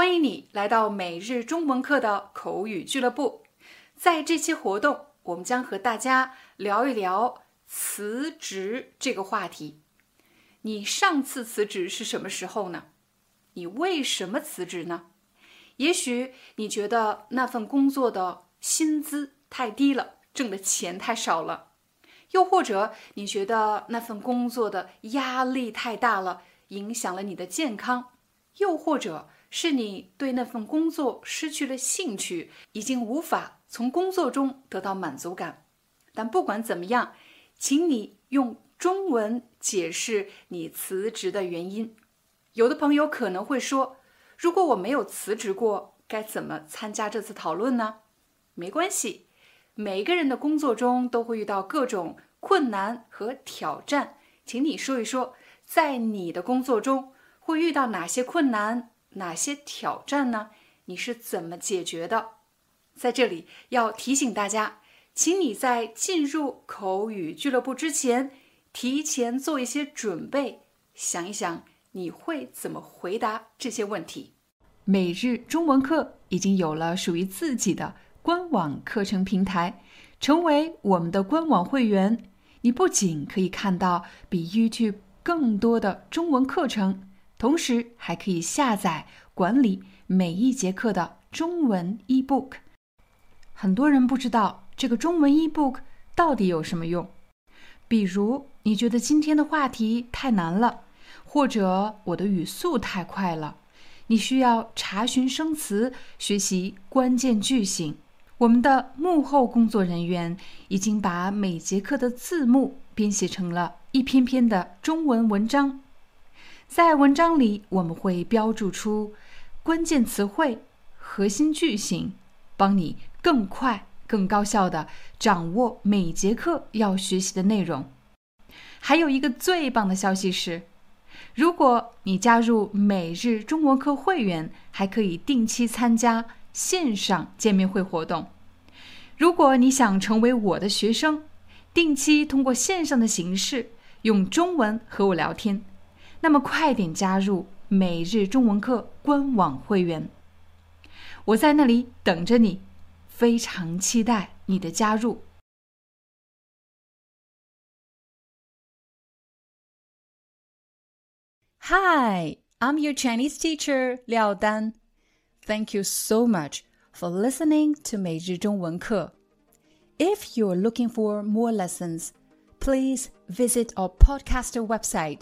欢迎你来到每日中文课的口语俱乐部。在这期活动，我们将和大家聊一聊辞职这个话题。你上次辞职是什么时候呢？你为什么辞职呢？也许你觉得那份工作的薪资太低了，挣的钱太少了；又或者你觉得那份工作的压力太大了，影响了你的健康；又或者是你对那份工作失去了兴趣，已经无法从工作中得到满足感。但不管怎么样，请你用中文解释你辞职的原因。有的朋友可能会说。如果我没有辞职过，该怎么参加这次讨论呢？没关系，每个人的工作中都会遇到各种困难和挑战，请你说一说，在你的工作中会遇到哪些困难、哪些挑战呢？你是怎么解决的？在这里要提醒大家，请你在进入口语俱乐部之前，提前做一些准备，想一想。你会怎么回答这些问题？每日中文课已经有了属于自己的官网课程平台，成为我们的官网会员，你不仅可以看到比 YouTube 更多的中文课程，同时还可以下载管理每一节课的中文 eBook。很多人不知道这个中文 eBook 到底有什么用，比如你觉得今天的话题太难了。或者我的语速太快了，你需要查询生词、学习关键句型。我们的幕后工作人员已经把每节课的字幕编写成了一篇篇的中文文章，在文章里我们会标注出关键词汇、核心句型，帮你更快、更高效地掌握每节课要学习的内容。还有一个最棒的消息是。如果你加入每日中文课会员，还可以定期参加线上见面会活动。如果你想成为我的学生，定期通过线上的形式用中文和我聊天，那么快点加入每日中文课官网会员，我在那里等着你，非常期待你的加入。Hi, I'm your Chinese teacher, Liao Dan. Thank you so much for listening to 每日中文课. If you're looking for more lessons, please visit our podcaster website.